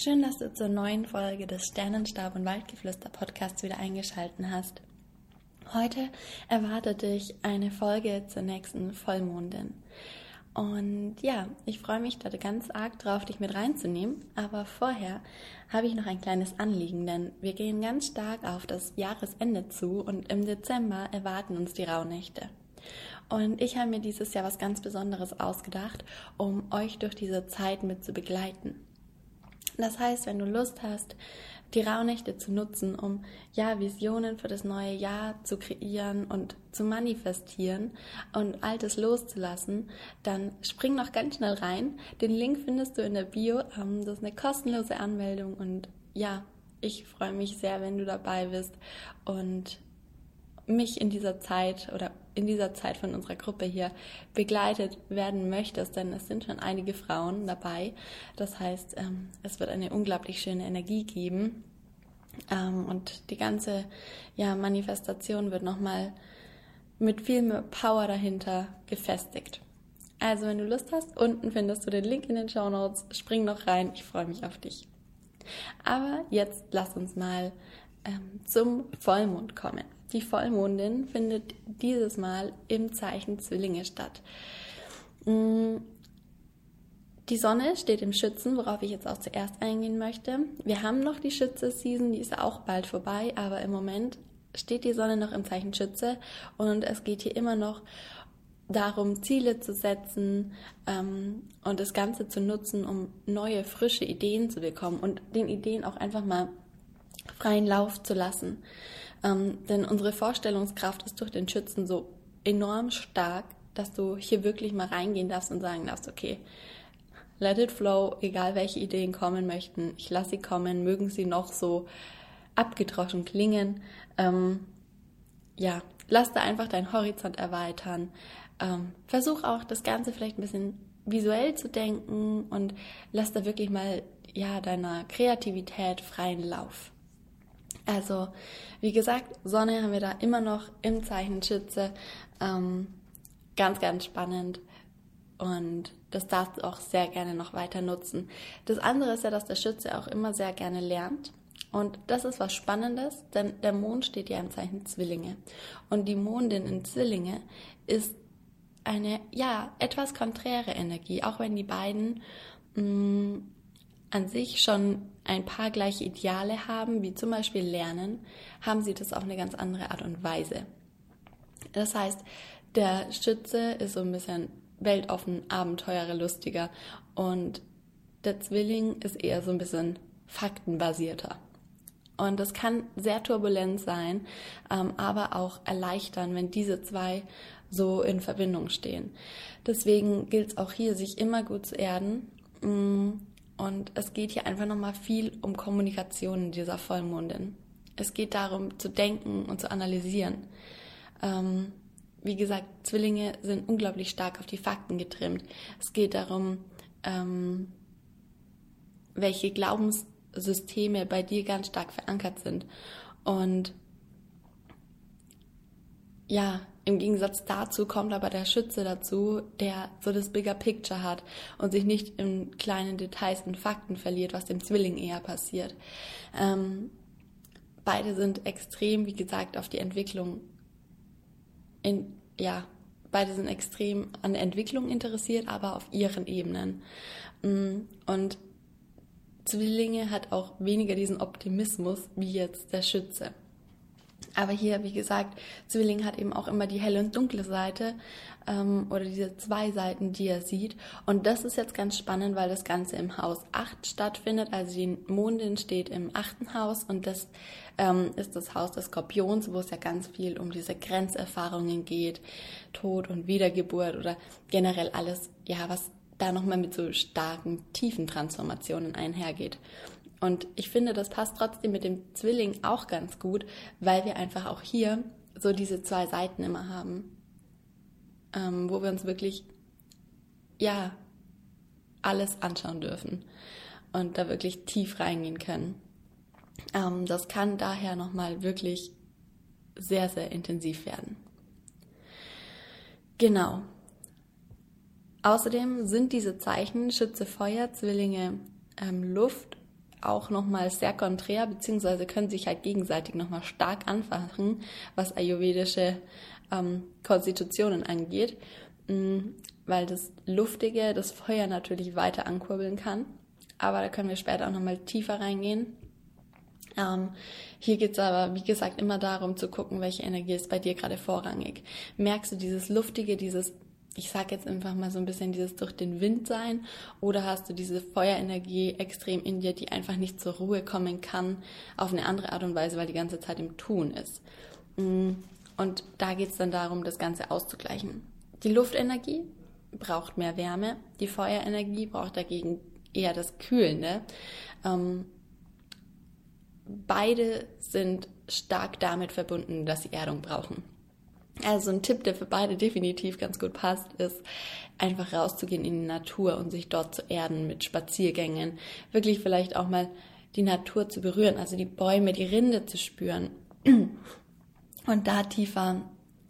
Schön, dass du zur neuen Folge des Sternenstab und Waldgeflüster Podcasts wieder eingeschaltet hast. Heute erwartet dich eine Folge zur nächsten Vollmondin. Und ja, ich freue mich da ganz arg drauf, dich mit reinzunehmen. Aber vorher habe ich noch ein kleines Anliegen, denn wir gehen ganz stark auf das Jahresende zu und im Dezember erwarten uns die Rauhnächte. Und ich habe mir dieses Jahr was ganz Besonderes ausgedacht, um euch durch diese Zeit mit zu begleiten. Das heißt, wenn du Lust hast, die Rauhnächte zu nutzen, um ja Visionen für das neue Jahr zu kreieren und zu manifestieren und Altes loszulassen, dann spring noch ganz schnell rein. Den Link findest du in der Bio. Ähm, das ist eine kostenlose Anmeldung und ja, ich freue mich sehr, wenn du dabei bist und mich in dieser Zeit oder in dieser Zeit von unserer Gruppe hier begleitet werden möchtest, denn es sind schon einige Frauen dabei. Das heißt, ähm, es wird eine unglaublich schöne Energie geben ähm, und die ganze ja, Manifestation wird nochmal mit viel mehr Power dahinter gefestigt. Also, wenn du Lust hast, unten findest du den Link in den Show Notes. Spring noch rein, ich freue mich auf dich. Aber jetzt lass uns mal ähm, zum Vollmond kommen. Die Vollmondin findet dieses Mal im Zeichen Zwillinge statt. Mm, die Sonne steht im Schützen, worauf ich jetzt auch zuerst eingehen möchte. Wir haben noch die Schütze-Season, die ist auch bald vorbei, aber im Moment steht die Sonne noch im Zeichen Schütze und es geht hier immer noch darum, Ziele zu setzen ähm, und das Ganze zu nutzen, um neue, frische Ideen zu bekommen und den Ideen auch einfach mal freien Lauf zu lassen. Ähm, denn unsere Vorstellungskraft ist durch den Schützen so enorm stark, dass du hier wirklich mal reingehen darfst und sagen darfst, okay, let it flow, egal welche Ideen kommen möchten, ich lasse sie kommen, mögen sie noch so abgedroschen klingen. Ähm, ja, lass da einfach deinen Horizont erweitern. Ähm, versuch auch das Ganze vielleicht ein bisschen visuell zu denken und lass da wirklich mal ja deiner Kreativität freien Lauf. Also, wie gesagt, Sonne haben wir da immer noch im Zeichen Schütze. Ähm, ganz, ganz spannend. Und das darfst du auch sehr gerne noch weiter nutzen. Das andere ist ja, dass der Schütze auch immer sehr gerne lernt. Und das ist was Spannendes, denn der Mond steht ja im Zeichen Zwillinge. Und die Mondin in Zwillinge ist eine, ja, etwas konträre Energie, auch wenn die beiden mh, mm, an sich schon ein paar gleiche Ideale haben, wie zum Beispiel Lernen, haben sie das auf eine ganz andere Art und Weise. Das heißt, der Schütze ist so ein bisschen weltoffen, Abenteurer, lustiger und der Zwilling ist eher so ein bisschen faktenbasierter. Und das kann sehr turbulent sein, ähm, aber auch erleichtern, wenn diese zwei so in Verbindung stehen. Deswegen gilt es auch hier, sich immer gut zu erden mm, und es geht hier einfach nochmal viel um Kommunikation in dieser Vollmondin. Es geht darum, zu denken und zu analysieren. Ähm, wie gesagt, Zwillinge sind unglaublich stark auf die Fakten getrimmt. Es geht darum, ähm, welche Glaubenssysteme bei dir ganz stark verankert sind. Und ja, im Gegensatz dazu kommt aber der Schütze dazu, der so das Bigger Picture hat und sich nicht in kleinen Details und Fakten verliert, was dem Zwilling eher passiert. Ähm, beide sind extrem, wie gesagt, auf die Entwicklung in, ja, beide sind extrem an Entwicklung interessiert, aber auf ihren Ebenen. Mm, und Zwillinge hat auch weniger diesen Optimismus wie jetzt der Schütze. Aber hier, wie gesagt, Zwilling hat eben auch immer die helle und dunkle Seite ähm, oder diese zwei Seiten, die er sieht. Und das ist jetzt ganz spannend, weil das Ganze im Haus 8 stattfindet. Also die Mondin steht im achten Haus und das ähm, ist das Haus des Skorpions, wo es ja ganz viel um diese Grenzerfahrungen geht, Tod und Wiedergeburt oder generell alles, ja, was da nochmal mit so starken, tiefen Transformationen einhergeht. Und ich finde, das passt trotzdem mit dem Zwilling auch ganz gut, weil wir einfach auch hier so diese zwei Seiten immer haben, ähm, wo wir uns wirklich, ja, alles anschauen dürfen und da wirklich tief reingehen können. Ähm, das kann daher nochmal wirklich sehr, sehr intensiv werden. Genau. Außerdem sind diese Zeichen Schütze Feuer, Zwillinge ähm, Luft auch nochmal sehr konträr, beziehungsweise können sich halt gegenseitig nochmal stark anfachen, was ayurvedische ähm, Konstitutionen angeht, mm, weil das Luftige das Feuer natürlich weiter ankurbeln kann. Aber da können wir später auch nochmal tiefer reingehen. Ähm, hier geht es aber, wie gesagt, immer darum zu gucken, welche Energie ist bei dir gerade vorrangig. Merkst du dieses Luftige, dieses ich sage jetzt einfach mal so ein bisschen dieses durch den Wind sein oder hast du diese Feuerenergie extrem in dir, die einfach nicht zur Ruhe kommen kann auf eine andere Art und Weise, weil die ganze Zeit im Tun ist. Mm, und da geht es dann darum, das Ganze auszugleichen. Die Luftenergie braucht mehr Wärme, die Feuerenergie braucht dagegen eher das Kühlende. Ähm, beide sind stark damit verbunden, dass sie Erdung brauchen. Also ein Tipp, der für beide definitiv ganz gut passt, ist einfach rauszugehen in die Natur und sich dort zu erden mit Spaziergängen. Wirklich vielleicht auch mal die Natur zu berühren, also die Bäume, die Rinde zu spüren und da tiefer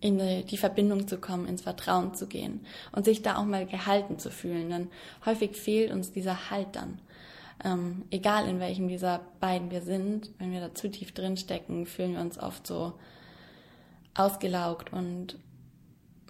in die Verbindung zu kommen, ins Vertrauen zu gehen und sich da auch mal gehalten zu fühlen. Denn häufig fehlt uns dieser Halt dann. Ähm, egal in welchem dieser beiden wir sind, wenn wir da zu tief drin stecken, fühlen wir uns oft so ausgelaugt und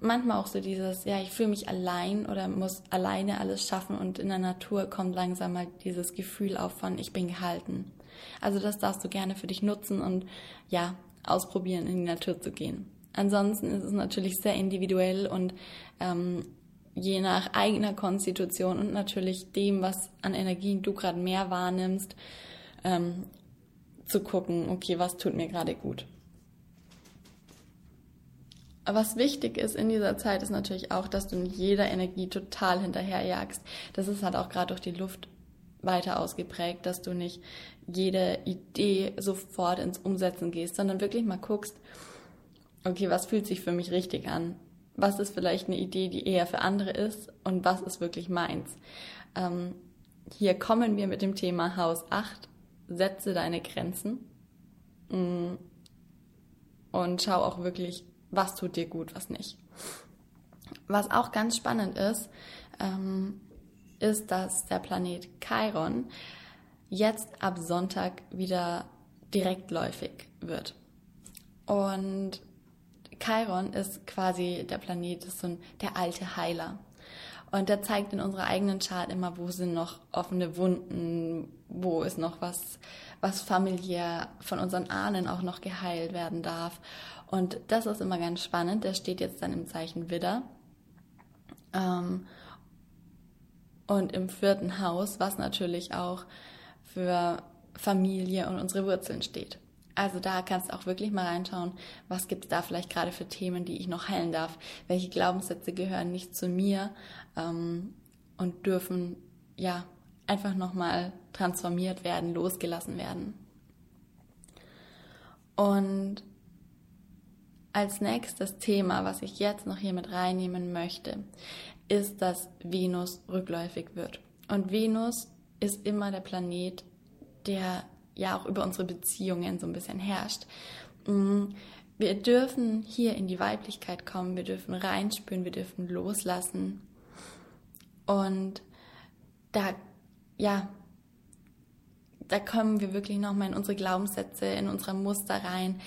manchmal auch so dieses, ja, ich fühle mich allein oder muss alleine alles schaffen und in der Natur kommt langsam mal dieses Gefühl auf von, ich bin gehalten. Also das darfst du gerne für dich nutzen und ja, ausprobieren, in die Natur zu gehen. Ansonsten ist es natürlich sehr individuell und ähm, je nach eigener Konstitution und natürlich dem, was an Energien du gerade mehr wahrnimmst, ähm, zu gucken, okay, was tut mir gerade gut. Was wichtig ist in dieser Zeit, ist natürlich auch, dass du in jeder Energie total hinterherjagst. Das ist halt auch gerade durch die Luft weiter ausgeprägt, dass du nicht jede Idee sofort ins Umsetzen gehst, sondern wirklich mal guckst, okay, was fühlt sich für mich richtig an? Was ist vielleicht eine Idee, die eher für andere ist und was ist wirklich meins? Ähm, hier kommen wir mit dem Thema Haus 8. Setze deine Grenzen mm, und schau auch wirklich, was tut dir gut, was nicht. Was auch ganz spannend ist, ähm, ist, dass der Planet Chiron jetzt ab Sonntag wieder direktläufig wird. Und Chiron ist quasi der Planet, ist so ein, der alte Heiler. Und der zeigt in unserer eigenen Chart immer, wo sind noch offene Wunden, wo ist noch was, was familiär von unseren Ahnen auch noch geheilt werden darf. Und das ist immer ganz spannend. Der steht jetzt dann im Zeichen Widder. Ähm, und im vierten Haus, was natürlich auch für Familie und unsere Wurzeln steht. Also da kannst du auch wirklich mal reinschauen, was gibt es da vielleicht gerade für Themen, die ich noch heilen darf. Welche Glaubenssätze gehören nicht zu mir ähm, und dürfen ja einfach nochmal transformiert werden, losgelassen werden. Und als nächstes Thema, was ich jetzt noch hier mit reinnehmen möchte, ist, dass Venus rückläufig wird. Und Venus ist immer der Planet, der ja auch über unsere Beziehungen so ein bisschen herrscht. Mm, wir dürfen hier in die Weiblichkeit kommen, wir dürfen reinspüren, wir dürfen loslassen. Und da, ja, da kommen wir wirklich nochmal in unsere Glaubenssätze, in unsere Muster rein,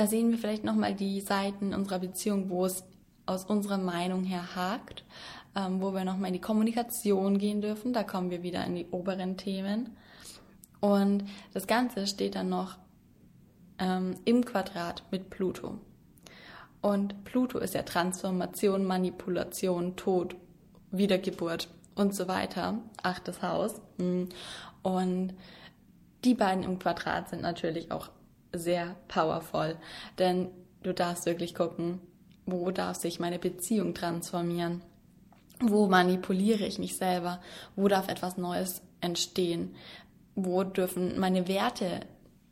da sehen wir vielleicht nochmal die Seiten unserer Beziehung, wo es aus unserer Meinung her hakt, ähm, wo wir nochmal in die Kommunikation gehen dürfen. Da kommen wir wieder in die oberen Themen. Und das Ganze steht dann noch ähm, im Quadrat mit Pluto. Und Pluto ist ja Transformation, Manipulation, Tod, Wiedergeburt und so weiter. Achtes Haus. Hm. Und die beiden im Quadrat sind natürlich auch sehr powerful, denn du darfst wirklich gucken, wo darf sich meine Beziehung transformieren? Wo manipuliere ich mich selber? Wo darf etwas Neues entstehen? Wo dürfen meine Werte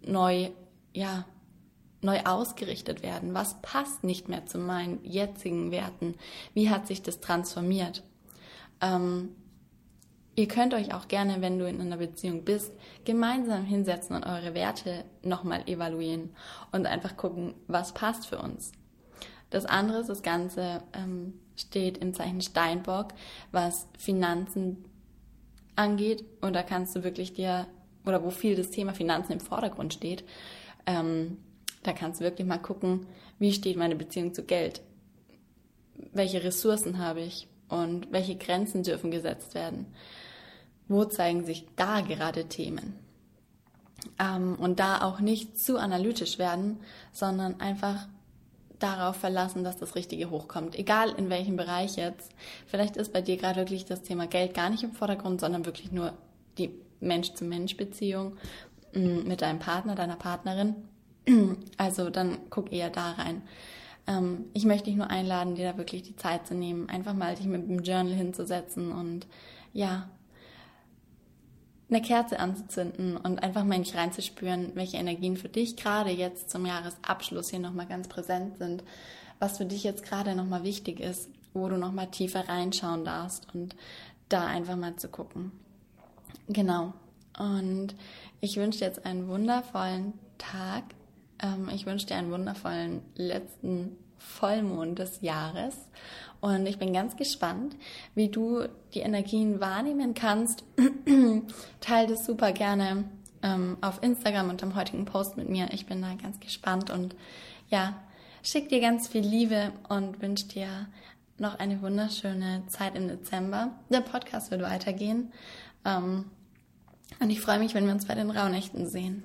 neu, ja, neu ausgerichtet werden? Was passt nicht mehr zu meinen jetzigen Werten? Wie hat sich das transformiert? Ähm, Ihr könnt euch auch gerne, wenn du in einer Beziehung bist, gemeinsam hinsetzen und eure Werte nochmal evaluieren und einfach gucken, was passt für uns. Das andere ist, das Ganze ähm, steht im Zeichen Steinbock, was Finanzen angeht. Und da kannst du wirklich dir, oder wo viel das Thema Finanzen im Vordergrund steht, ähm, da kannst du wirklich mal gucken, wie steht meine Beziehung zu Geld? Welche Ressourcen habe ich? Und welche Grenzen dürfen gesetzt werden? Wo zeigen sich da gerade Themen? Ähm, und da auch nicht zu analytisch werden, sondern einfach darauf verlassen, dass das Richtige hochkommt. Egal in welchem Bereich jetzt. Vielleicht ist bei dir gerade wirklich das Thema Geld gar nicht im Vordergrund, sondern wirklich nur die Mensch-zu-Mensch-Beziehung mm, mit deinem Partner, deiner Partnerin. Also dann guck eher da rein. Ähm, ich möchte dich nur einladen, dir da wirklich die Zeit zu nehmen, einfach mal dich mit dem Journal hinzusetzen und ja, eine Kerze anzuzünden und einfach mal in dich reinzuspüren, welche Energien für dich gerade jetzt zum Jahresabschluss hier nochmal ganz präsent sind, was für dich jetzt gerade nochmal wichtig ist, wo du nochmal tiefer reinschauen darfst und da einfach mal zu gucken. Genau. Und ich wünsche dir jetzt einen wundervollen Tag. Ähm, ich wünsche dir einen wundervollen letzten Vollmond des Jahres. Und ich bin ganz gespannt, wie du die Energien wahrnehmen kannst. Teil das super gerne ähm, auf Instagram und am heutigen Post mit mir. Ich bin da ganz gespannt und ja, schick dir ganz viel Liebe und wünsche dir noch eine wunderschöne Zeit im Dezember. Der Podcast wird weitergehen. Ähm, und ich freue mich, wenn wir uns bei den Rauhnächten sehen.